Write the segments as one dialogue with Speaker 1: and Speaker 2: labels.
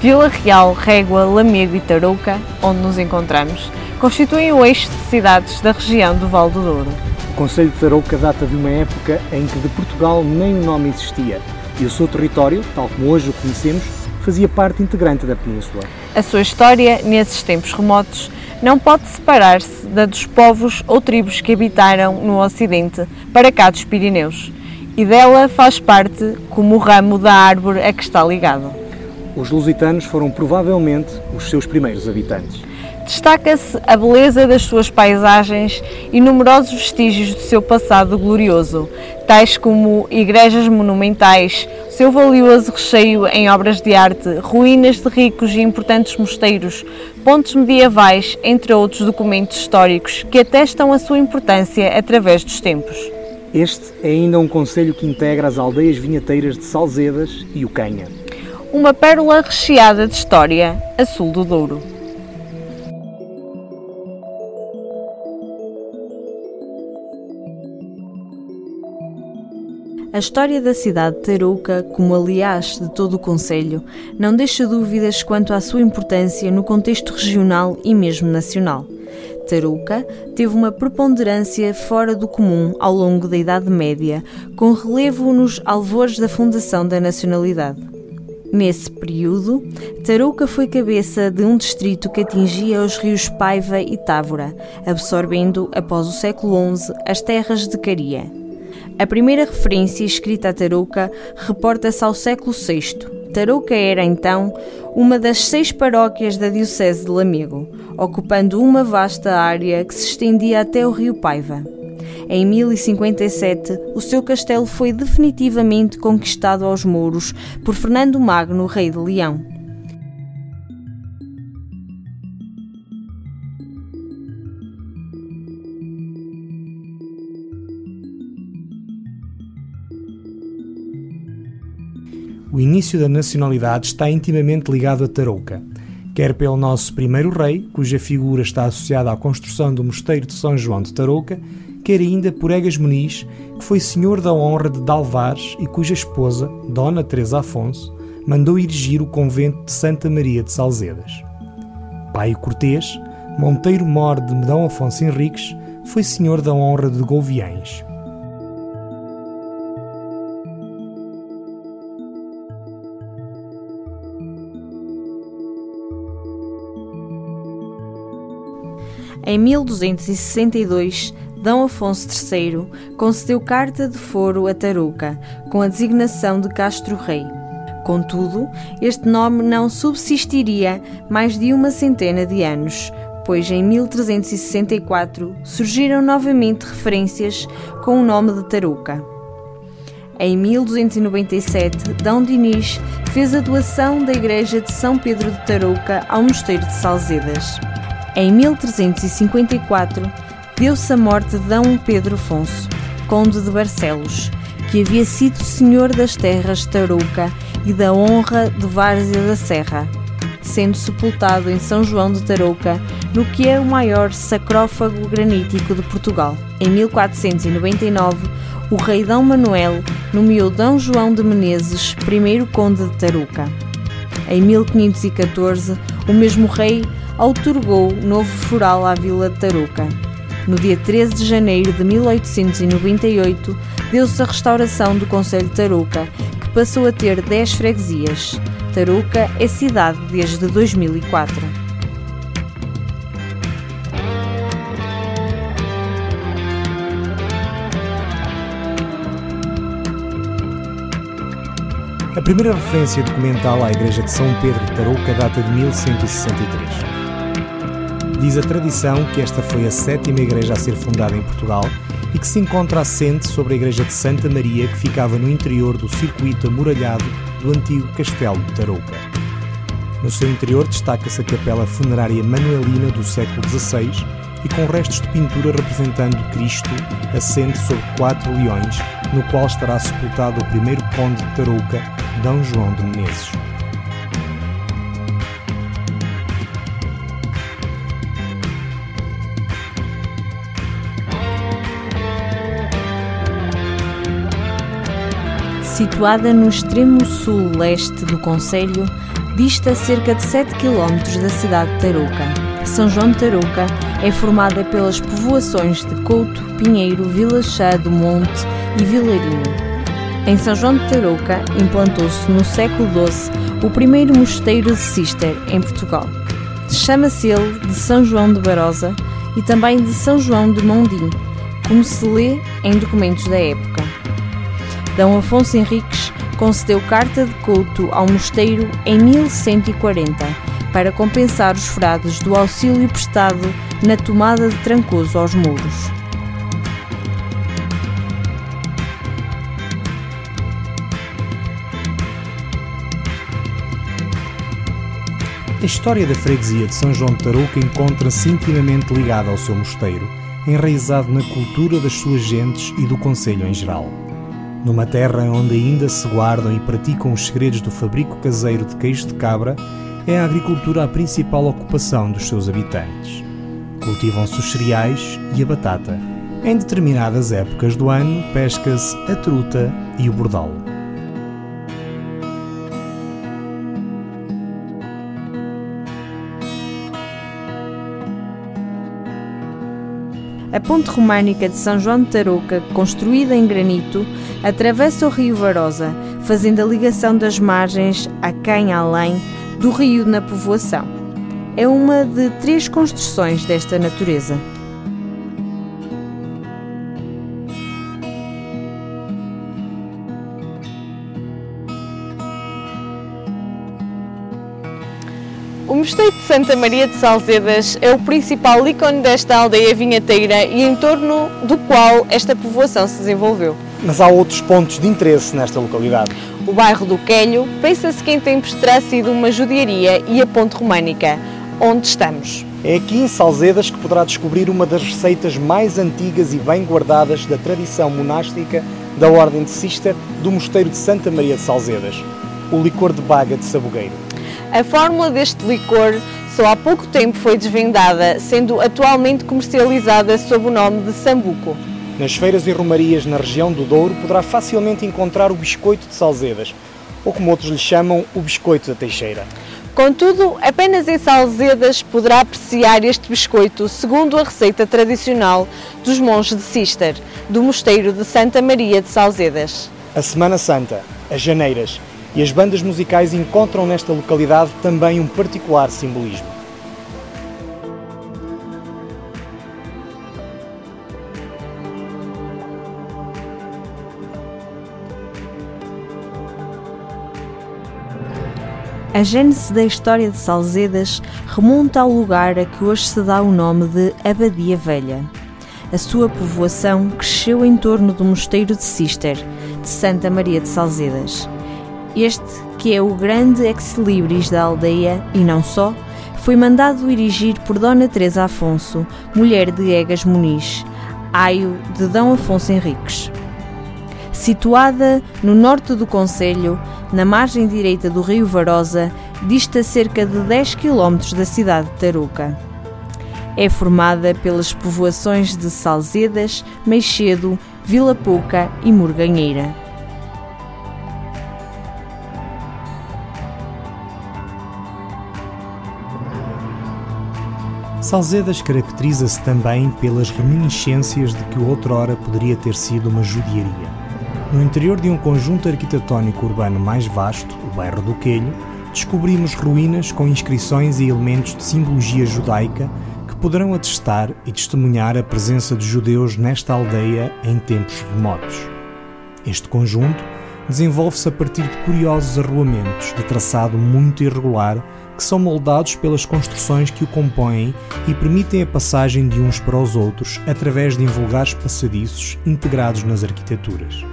Speaker 1: Vila Real, Régua, Lamego e Tarouca, onde nos encontramos, constituem o eixo de cidades da região do Val do Douro.
Speaker 2: O Conselho de Tarouca data de uma época em que de Portugal nem o nome existia e o seu território, tal como hoje o conhecemos, fazia parte integrante da península.
Speaker 1: A sua história, nesses tempos remotos, não pode separar-se da dos povos ou tribos que habitaram no Ocidente, para cá dos Pirineus, e dela faz parte como o ramo da árvore a que está ligado.
Speaker 2: Os lusitanos foram provavelmente os seus primeiros habitantes.
Speaker 1: Destaca-se a beleza das suas paisagens e numerosos vestígios do seu passado glorioso, tais como igrejas monumentais, seu valioso recheio em obras de arte, ruínas de ricos e importantes mosteiros, pontos medievais, entre outros documentos históricos que atestam a sua importância através dos tempos.
Speaker 2: Este é ainda um conselho que integra as aldeias vinheteiras de Salzedas e o Canha.
Speaker 1: Uma pérola recheada de história, a sul do Douro. A história da cidade de Tarouca, como aliás de todo o Conselho, não deixa dúvidas quanto à sua importância no contexto regional e mesmo nacional. Tarouca teve uma preponderância fora do comum ao longo da Idade Média, com relevo nos alvores da fundação da nacionalidade. Nesse período, Tarouca foi cabeça de um distrito que atingia os rios Paiva e Távora, absorvendo, após o século XI, as terras de Caria. A primeira referência escrita a Tarouca reporta-se ao século VI. Tarouca era, então, uma das seis paróquias da Diocese de Lamego, ocupando uma vasta área que se estendia até o rio Paiva. Em 1057, o seu castelo foi definitivamente conquistado aos mouros por Fernando Magno, rei de Leão.
Speaker 2: o início da nacionalidade está intimamente ligado a Tarouca, quer pelo nosso primeiro rei, cuja figura está associada à construção do mosteiro de São João de Tarouca, quer ainda por Egas Muniz, que foi senhor da honra de Dalvares e cuja esposa, Dona Teresa Afonso, mandou erigir o convento de Santa Maria de Salzedas. Pai Cortês, Monteiro Mor de Medão Afonso Henriques, foi senhor da honra de Gouviães.
Speaker 1: Em 1262, D. Afonso III concedeu carta de foro a Tarouca, com a designação de Castro-Rei. Contudo, este nome não subsistiria mais de uma centena de anos, pois em 1364 surgiram novamente referências com o nome de Tarouca. Em 1297, D. Dinis fez a doação da igreja de São Pedro de Tarouca ao mosteiro de Salzedas. Em 1354, deu-se a morte de D. Pedro Afonso, conde de Barcelos, que havia sido senhor das terras de Tarouca e da honra de Várzea da Serra, sendo sepultado em São João de Tarouca, no que é o maior sacrófago granítico de Portugal. Em 1499, o rei D. Manuel nomeou D. João de Menezes primeiro conde de Tarouca. Em 1514, o mesmo rei outorgou novo foral à vila de Tarouca. No dia 13 de janeiro de 1898, deu-se a restauração do Conselho de Tarouca, que passou a ter 10 freguesias. Tarouca é cidade desde 2004.
Speaker 2: A primeira referência documental à Igreja de São Pedro de Tarouca data de 1163. Diz a tradição que esta foi a sétima igreja a ser fundada em Portugal e que se encontra assente sobre a igreja de Santa Maria, que ficava no interior do circuito amuralhado do antigo Castelo de Tarouca. No seu interior destaca-se a capela funerária manuelina do século XVI e com restos de pintura representando Cristo assente sobre quatro leões, no qual estará sepultado o primeiro conde de Tarouca, D. João de Menezes.
Speaker 1: Situada no extremo sul-leste do Conselho, dista cerca de 7 km da cidade de Tarouca. São João de Tarouca é formada pelas povoações de Couto, Pinheiro, Vila Chá do Monte e Vilarinho. Em São João de Tarouca implantou-se no século XII o primeiro mosteiro de Cister em Portugal. Chama-se ele de São João de Barosa e também de São João de Mondim, como se lê em documentos da época. D. Afonso Henriques concedeu carta de culto ao mosteiro em 1140 para compensar os frades do auxílio prestado na tomada de Trancoso aos muros.
Speaker 2: A história da freguesia de São João de Tarouca encontra-se intimamente ligada ao seu mosteiro, enraizado na cultura das suas gentes e do Conselho em geral. Numa terra onde ainda se guardam e praticam os segredos do fabrico caseiro de queijo de cabra, é a agricultura a principal ocupação dos seus habitantes. Cultivam-se os cereais e a batata. Em determinadas épocas do ano, pesca-se a truta e o bordal.
Speaker 1: A ponte românica de São João de Tarouca, construída em granito, atravessa o rio Varosa, fazendo a ligação das margens a quem além do rio na povoação. É uma de três construções desta natureza.
Speaker 3: Mosteiro de Santa Maria de Salzedas é o principal ícone desta aldeia vinheteira e em torno do qual esta povoação se desenvolveu.
Speaker 2: Mas há outros pontos de interesse nesta localidade.
Speaker 3: O bairro do Quelho pensa-se que em tempos terá sido uma judiaria e a ponte românica, onde estamos.
Speaker 2: É aqui em Salzedas que poderá descobrir uma das receitas mais antigas e bem guardadas da tradição monástica da Ordem de Cister do Mosteiro de Santa Maria de Salzedas, o licor de baga de sabogueiro.
Speaker 3: A fórmula deste licor só há pouco tempo foi desvendada, sendo atualmente comercializada sob o nome de Sambuco.
Speaker 2: Nas feiras e romarias na região do Douro poderá facilmente encontrar o biscoito de Salzedas, ou como outros lhe chamam, o biscoito da Teixeira.
Speaker 3: Contudo, apenas em Salzedas poderá apreciar este biscoito segundo a receita tradicional dos monges de Cister, do mosteiro de Santa Maria de Salzedas.
Speaker 2: A Semana Santa, as janeiras e as bandas musicais encontram nesta localidade também um particular simbolismo.
Speaker 1: A gênese da história de Salzedas remonta ao lugar a que hoje se dá o nome de Abadia Velha. A sua povoação cresceu em torno do mosteiro de Cister, de Santa Maria de Salzedas. Este, que é o grande ex-libris da aldeia, e não só, foi mandado erigir por Dona Teresa Afonso, mulher de Egas Muniz, aio de D. Afonso Henriques. Situada no norte do Conselho, na margem direita do rio Varosa, dista cerca de 10 km da cidade de Tarouca. É formada pelas povoações de Salzedas, Meixedo, Vila Pouca e Morganheira.
Speaker 2: Salzedas caracteriza-se também pelas reminiscências de que outrora poderia ter sido uma judiaria. No interior de um conjunto arquitetónico urbano mais vasto, o bairro do Quelho, descobrimos ruínas com inscrições e elementos de simbologia judaica que poderão atestar e testemunhar a presença de judeus nesta aldeia em tempos remotos. Este conjunto desenvolve-se a partir de curiosos arruamentos de traçado muito irregular que são moldados pelas construções que o compõem e permitem a passagem de uns para os outros através de invulgares passadiços integrados nas arquiteturas.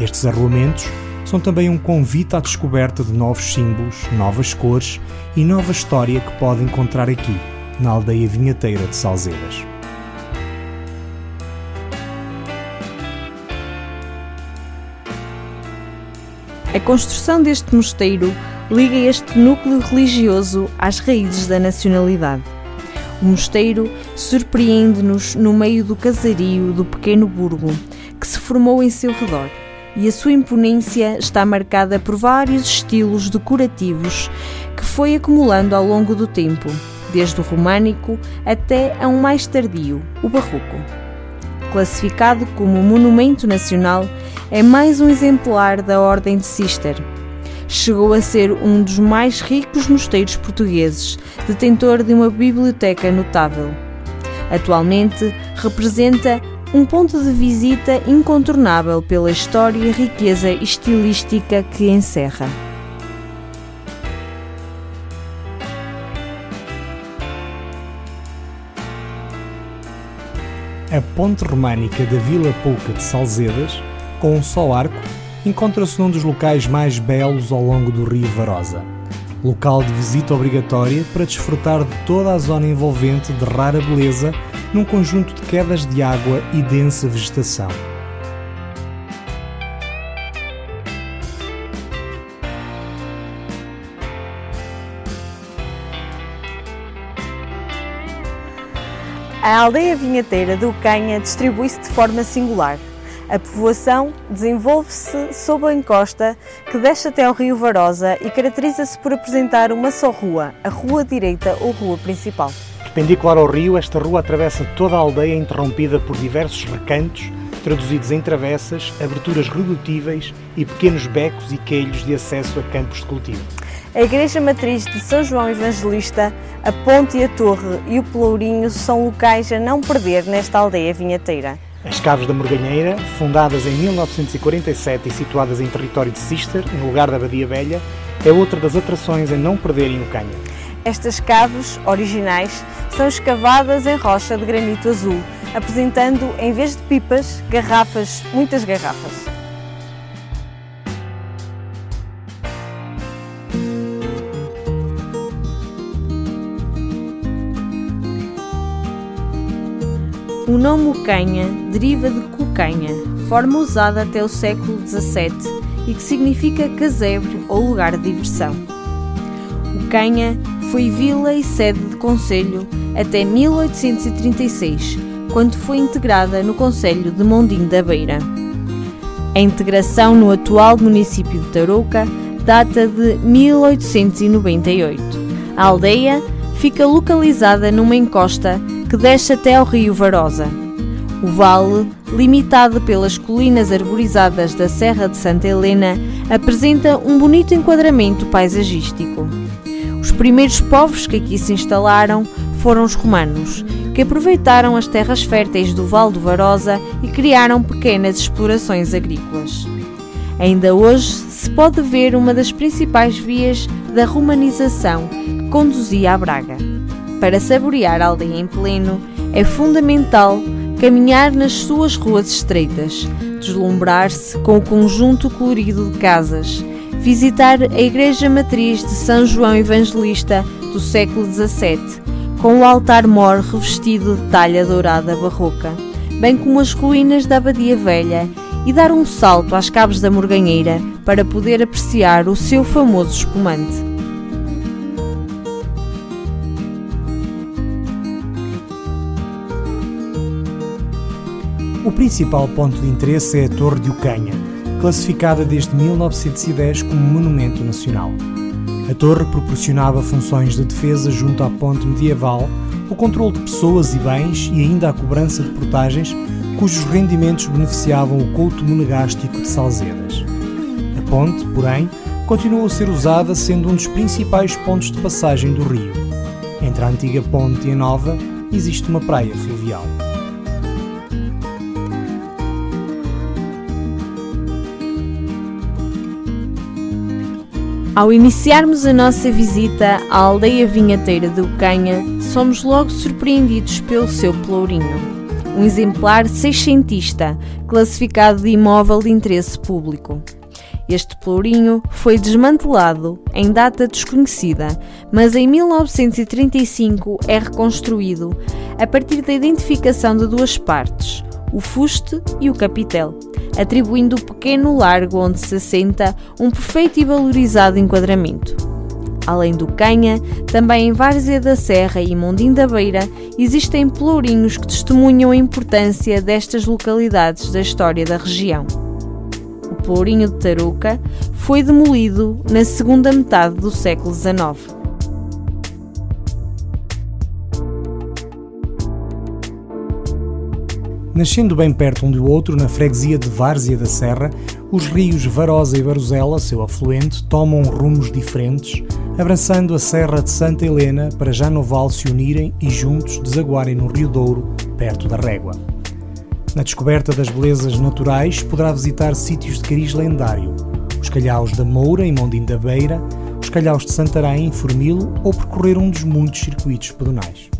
Speaker 2: Estes arruamentos são também um convite à descoberta de novos símbolos, novas cores e nova história que pode encontrar aqui, na aldeia vinheteira de Salzedas.
Speaker 1: A construção deste mosteiro liga este núcleo religioso às raízes da nacionalidade. O mosteiro surpreende-nos no meio do casario do pequeno burgo que se formou em seu redor. e a sua imponência está marcada por vários estilos decorativos que foi acumulando ao longo do tempo, desde o românico até a um mais tardio, o barroco. Classificado como Monumento Nacional, é mais um exemplar da Ordem de Cister. Chegou a ser um dos mais ricos mosteiros portugueses, detentor de uma biblioteca notável. Atualmente representa um ponto de visita incontornável pela história e riqueza estilística que encerra.
Speaker 2: A ponte românica da Vila Pouca de Salzedas, com um só arco, encontra-se num dos locais mais belos ao longo do rio Varosa. Local de visita obrigatória para desfrutar de toda a zona envolvente de rara beleza num conjunto de quedas de água e densa vegetação.
Speaker 3: A aldeia vinheteira do Canha distribui-se de forma singular. A povoação desenvolve-se sob a encosta que desce até ao rio Varosa e caracteriza-se por apresentar uma só rua, a Rua Direita ou Rua Principal.
Speaker 2: Perpendicular ao rio, esta rua atravessa toda a aldeia interrompida por diversos recantos, traduzidos em travessas, aberturas redutíveis e pequenos becos e queilhos de acesso a campos de cultivo.
Speaker 3: A Igreja Matriz de São João Evangelista, a Ponte e a Torre e o Pelourinho são locais a não perder nesta aldeia vinheteira.
Speaker 2: As Caves da Morganheira, fundadas em 1947 e situadas em território de Cister, no lugar da Badia Velha, é outra das atrações a não perderem no Canha.
Speaker 3: Estas caves, originais, são escavadas em rocha de granito azul, apresentando, em vez de pipas, garrafas, muitas garrafas.
Speaker 1: O nome Ucanha deriva de cucanha, forma usada até o século XVII e que significa casebre ou lugar de diversão. Ucanha foi vila e sede de conselho até 1836, quando foi integrada no Conselho de Mondim da Beira. A integração no atual município de Tarouca data de 1898. A aldeia fica localizada numa encosta que desce até ao rio Varosa. O vale, limitado pelas colinas arborizadas da Serra de Santa Helena, apresenta um bonito enquadramento paisagístico. Os primeiros povos que aqui se instalaram foram os romanos, que aproveitaram as terras férteis do Val do Varosa e criaram pequenas explorações agrícolas. Ainda hoje se pode ver uma das principais vias da romanização que conduzia a Braga. Para saborear a aldeia em pleno, é fundamental caminhar nas suas ruas estreitas, deslumbrar-se com o conjunto colorido de casas, visitar a Igreja Matriz de São João Evangelista do século XVII, com o altar-mor revestido de talha dourada barroca, bem como as ruínas da Abadia Velha, e dar um salto às cabos da Morganheira para poder apreciar o seu famoso espumante.
Speaker 2: O principal ponto de interesse é a Torre de Ucanha, classificada desde 1910 como Monumento Nacional. A torre proporcionava funções de defesa junto à ponte medieval, o controle de pessoas e bens e ainda a cobrança de portagens, cujos rendimentos beneficiavam o culto monegástico de Salzedas. A ponte, porém, continuou a ser usada sendo um dos principais pontos de passagem do rio. Entre a antiga ponte e a nova existe uma praia fluvial.
Speaker 1: Ao iniciarmos a nossa visita à aldeia vinheteira de Ucanha, somos logo surpreendidos pelo seu pelourinho, um exemplar seiscentista, classificado de imóvel de interesse público. Este pelourinho foi desmantelado em data desconhecida, mas em 1935 é reconstruído a partir da identificação de duas partes, o fuste e o capitel, atribuindo o pequeno largo onde se assenta um perfeito e valorizado enquadramento. Além do Canha, também em Várzea da Serra e Mondim da Beira existem pelourinhos que testemunham a importância destas localidades da história da região. O
Speaker 4: Pelourinho de Tarouca, foi demolido na segunda metade do século XIX.
Speaker 2: Nascendo bem perto um do outro, na freguesia de Várzea da Serra, os rios Varosa e Baruzela, seu afluente, tomam rumos diferentes, abraçando a Serra de Santa Helena para já no Val se unirem e juntos desaguarem no Rio Douro, perto da Régua. Na descoberta das belezas naturais, poderá visitar sítios de cariz lendário, os calhaus da Moura, em Mondim da Beira, os calhaus de Santarém, em Formilo, ou percorrer um dos muitos circuitos pedonais.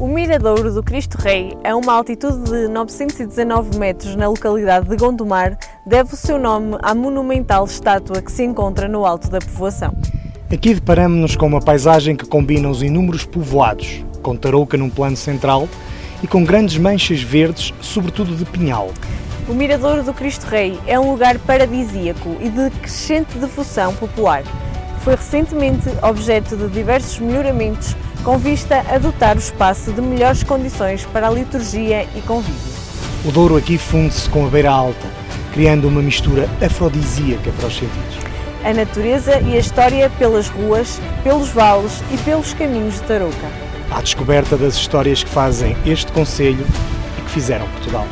Speaker 1: O Miradouro do Cristo Rei, a uma altitude de 919 metros na localidade de Gondomar, deve o seu nome à monumental estátua que se encontra no alto da povoação.
Speaker 2: Aqui deparamos-nos com uma paisagem que combina os inúmeros povoados, com Tarouca num plano central e com grandes manchas verdes, sobretudo de pinhal.
Speaker 1: O Miradouro do Cristo Rei é um lugar paradisíaco e de crescente devoção popular. Foi recentemente objeto de diversos melhoramentos com vista a dotar o espaço de melhores condições para a liturgia e convívio.
Speaker 2: O Douro aqui funde-se com a beira alta, criando uma mistura afrodisíaca para os sentidos.
Speaker 1: A natureza e a história pelas ruas, pelos vales e pelos caminhos de Tarouca.
Speaker 2: À descoberta das histórias que fazem este Conselho e que fizeram Portugal.